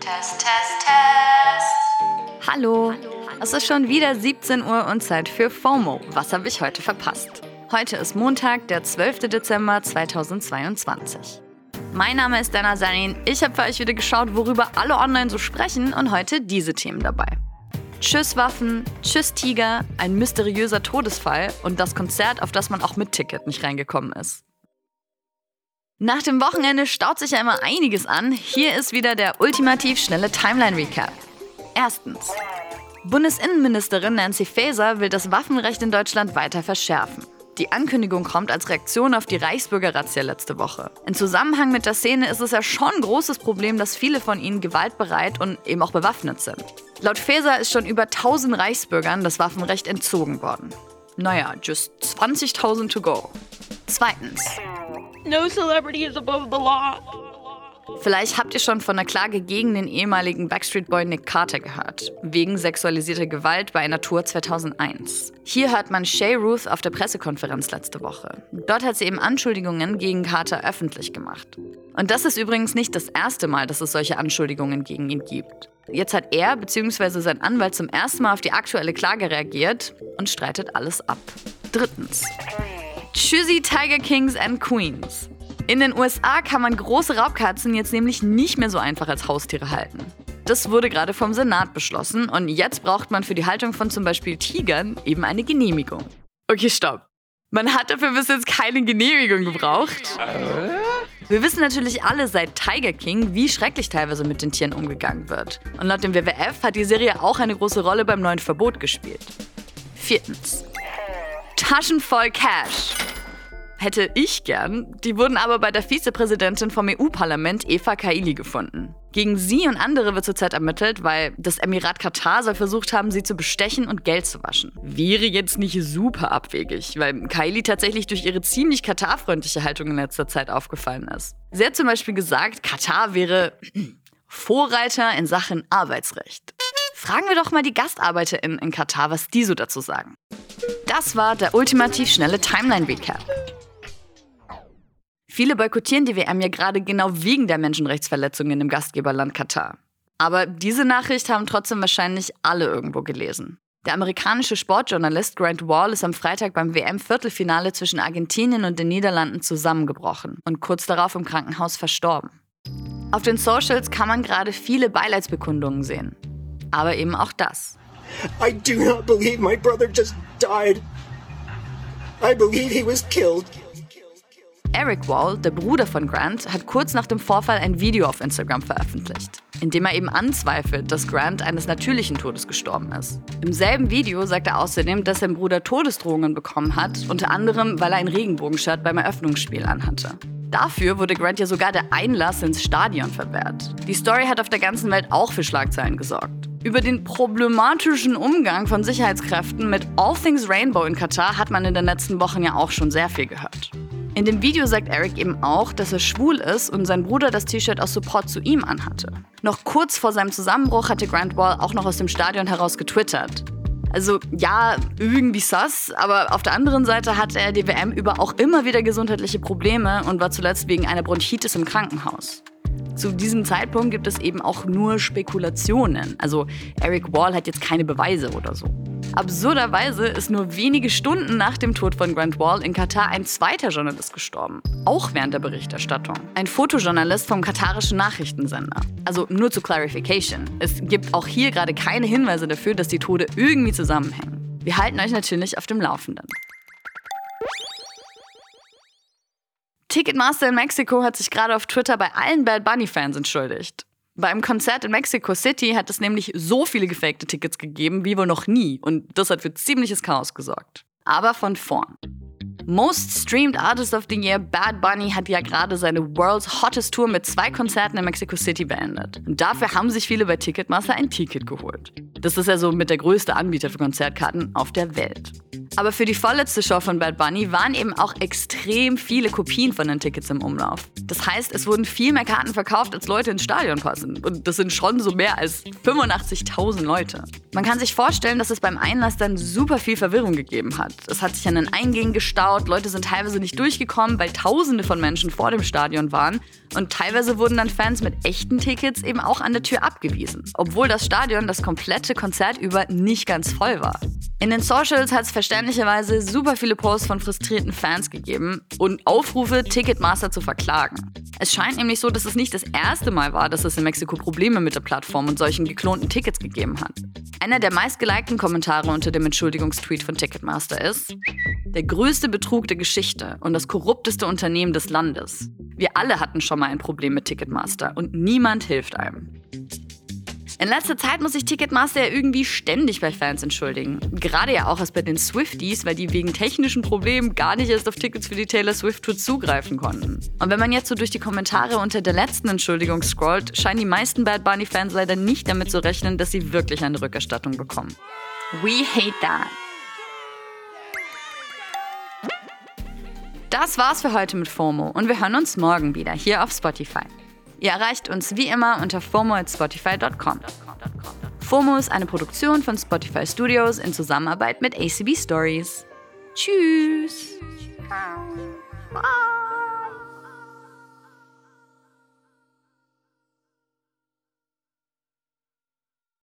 Test, Test, Test. Hallo. Es ist schon wieder 17 Uhr und Zeit für FOMO. Was habe ich heute verpasst? Heute ist Montag, der 12. Dezember 2022. Mein Name ist Dana Sarin. Ich habe für euch wieder geschaut, worüber alle online so sprechen und heute diese Themen dabei. Tschüss Waffen, Tschüss Tiger, ein mysteriöser Todesfall und das Konzert, auf das man auch mit Ticket nicht reingekommen ist. Nach dem Wochenende staut sich ja immer einiges an. Hier ist wieder der ultimativ schnelle Timeline-Recap. Erstens. Bundesinnenministerin Nancy Faeser will das Waffenrecht in Deutschland weiter verschärfen. Die Ankündigung kommt als Reaktion auf die Reichsbürger-Razzia letzte Woche. In Zusammenhang mit der Szene ist es ja schon ein großes Problem, dass viele von ihnen gewaltbereit und eben auch bewaffnet sind. Laut Faeser ist schon über 1000 Reichsbürgern das Waffenrecht entzogen worden. Naja, just 20.000 to go. Zweitens. No celebrity is above the law. Vielleicht habt ihr schon von der Klage gegen den ehemaligen Backstreet Boy Nick Carter gehört, wegen sexualisierter Gewalt bei einer Tour 2001. Hier hört man Shay Ruth auf der Pressekonferenz letzte Woche. Dort hat sie eben Anschuldigungen gegen Carter öffentlich gemacht. Und das ist übrigens nicht das erste Mal, dass es solche Anschuldigungen gegen ihn gibt. Jetzt hat er bzw. sein Anwalt zum ersten Mal auf die aktuelle Klage reagiert und streitet alles ab. Drittens. Tschüssi Tiger Kings and Queens. In den USA kann man große Raubkatzen jetzt nämlich nicht mehr so einfach als Haustiere halten. Das wurde gerade vom Senat beschlossen und jetzt braucht man für die Haltung von zum Beispiel Tigern eben eine Genehmigung. Okay, stopp. Man hat dafür bis jetzt keine Genehmigung gebraucht. Wir wissen natürlich alle seit Tiger King, wie schrecklich teilweise mit den Tieren umgegangen wird. Und laut dem WWF hat die Serie auch eine große Rolle beim neuen Verbot gespielt. Viertens. Taschen voll Cash. Hätte ich gern. Die wurden aber bei der Vizepräsidentin vom EU-Parlament, Eva Kaili, gefunden. Gegen sie und andere wird zurzeit ermittelt, weil das Emirat Katar soll versucht haben, sie zu bestechen und Geld zu waschen. Wäre jetzt nicht super abwegig, weil Kaili tatsächlich durch ihre ziemlich Katar-freundliche Haltung in letzter Zeit aufgefallen ist. Sie hat zum Beispiel gesagt, Katar wäre Vorreiter in Sachen Arbeitsrecht. Fragen wir doch mal die GastarbeiterInnen in Katar, was die so dazu sagen. Das war der ultimativ schnelle Timeline-Recap. Viele boykottieren die WM ja gerade genau wegen der Menschenrechtsverletzungen im Gastgeberland Katar. Aber diese Nachricht haben trotzdem wahrscheinlich alle irgendwo gelesen. Der amerikanische Sportjournalist Grant Wall ist am Freitag beim WM-Viertelfinale zwischen Argentinien und den Niederlanden zusammengebrochen und kurz darauf im Krankenhaus verstorben. Auf den Socials kann man gerade viele Beileidsbekundungen sehen. Aber eben auch das. I do not believe my brother just died. I believe he was killed. Eric Wall, der Bruder von Grant, hat kurz nach dem Vorfall ein Video auf Instagram veröffentlicht, in dem er eben anzweifelt, dass Grant eines natürlichen Todes gestorben ist. Im selben Video sagt er außerdem, dass sein Bruder Todesdrohungen bekommen hat, unter anderem, weil er ein Regenbogenshirt beim Eröffnungsspiel anhatte. Dafür wurde Grant ja sogar der Einlass ins Stadion verwehrt. Die Story hat auf der ganzen Welt auch für Schlagzeilen gesorgt. Über den problematischen Umgang von Sicherheitskräften mit All Things Rainbow in Katar hat man in den letzten Wochen ja auch schon sehr viel gehört. In dem Video sagt Eric eben auch, dass er schwul ist und sein Bruder das T-Shirt aus Support zu ihm anhatte. Noch kurz vor seinem Zusammenbruch hatte Grant Wall auch noch aus dem Stadion heraus getwittert. Also ja, irgendwie sass, aber auf der anderen Seite hatte er die WM über auch immer wieder gesundheitliche Probleme und war zuletzt wegen einer Bronchitis im Krankenhaus. Zu diesem Zeitpunkt gibt es eben auch nur Spekulationen. Also Eric Wall hat jetzt keine Beweise oder so. Absurderweise ist nur wenige Stunden nach dem Tod von Grant Wall in Katar ein zweiter Journalist gestorben. Auch während der Berichterstattung. Ein Fotojournalist vom katarischen Nachrichtensender. Also nur zur Clarification. Es gibt auch hier gerade keine Hinweise dafür, dass die Tode irgendwie zusammenhängen. Wir halten euch natürlich auf dem Laufenden. Ticketmaster in Mexiko hat sich gerade auf Twitter bei allen Bad Bunny-Fans entschuldigt. Beim Konzert in Mexico City hat es nämlich so viele gefakte Tickets gegeben wie wohl noch nie und das hat für ziemliches Chaos gesorgt. Aber von vorn. Most Streamed Artist of the Year Bad Bunny hat ja gerade seine World's Hottest Tour mit zwei Konzerten in Mexico City beendet. Und dafür haben sich viele bei Ticketmaster ein Ticket geholt. Das ist ja so mit der größte Anbieter für Konzertkarten auf der Welt. Aber für die vorletzte Show von Bad Bunny waren eben auch extrem viele Kopien von den Tickets im Umlauf. Das heißt, es wurden viel mehr Karten verkauft, als Leute ins Stadion passen. Und das sind schon so mehr als 85.000 Leute. Man kann sich vorstellen, dass es beim Einlass dann super viel Verwirrung gegeben hat. Es hat sich an den Eingängen gestaut. Leute sind teilweise nicht durchgekommen, weil Tausende von Menschen vor dem Stadion waren. Und teilweise wurden dann Fans mit echten Tickets eben auch an der Tür abgewiesen, obwohl das Stadion das komplette Konzert über nicht ganz voll war. In den Socials hat es verständlicherweise super viele Posts von frustrierten Fans gegeben und Aufrufe, Ticketmaster zu verklagen. Es scheint nämlich so, dass es nicht das erste Mal war, dass es in Mexiko Probleme mit der Plattform und solchen geklonten Tickets gegeben hat. Einer der meistgelikten Kommentare unter dem Entschuldigungstweet von Ticketmaster ist, der größte Betrug der Geschichte und das korrupteste Unternehmen des Landes. Wir alle hatten schon mal ein Problem mit Ticketmaster und niemand hilft einem. In letzter Zeit muss sich Ticketmaster ja irgendwie ständig bei Fans entschuldigen. Gerade ja auch erst bei den Swifties, weil die wegen technischen Problemen gar nicht erst auf Tickets für die Taylor Swift Tour zugreifen konnten. Und wenn man jetzt so durch die Kommentare unter der letzten Entschuldigung scrollt, scheinen die meisten Bad Bunny Fans leider nicht damit zu rechnen, dass sie wirklich eine Rückerstattung bekommen. We hate that. Das war's für heute mit FOMO und wir hören uns morgen wieder hier auf Spotify. Ihr erreicht uns wie immer unter fomo.spotify.com. FOMO ist eine Produktion von Spotify Studios in Zusammenarbeit mit ACB Stories. Tschüss. Bye.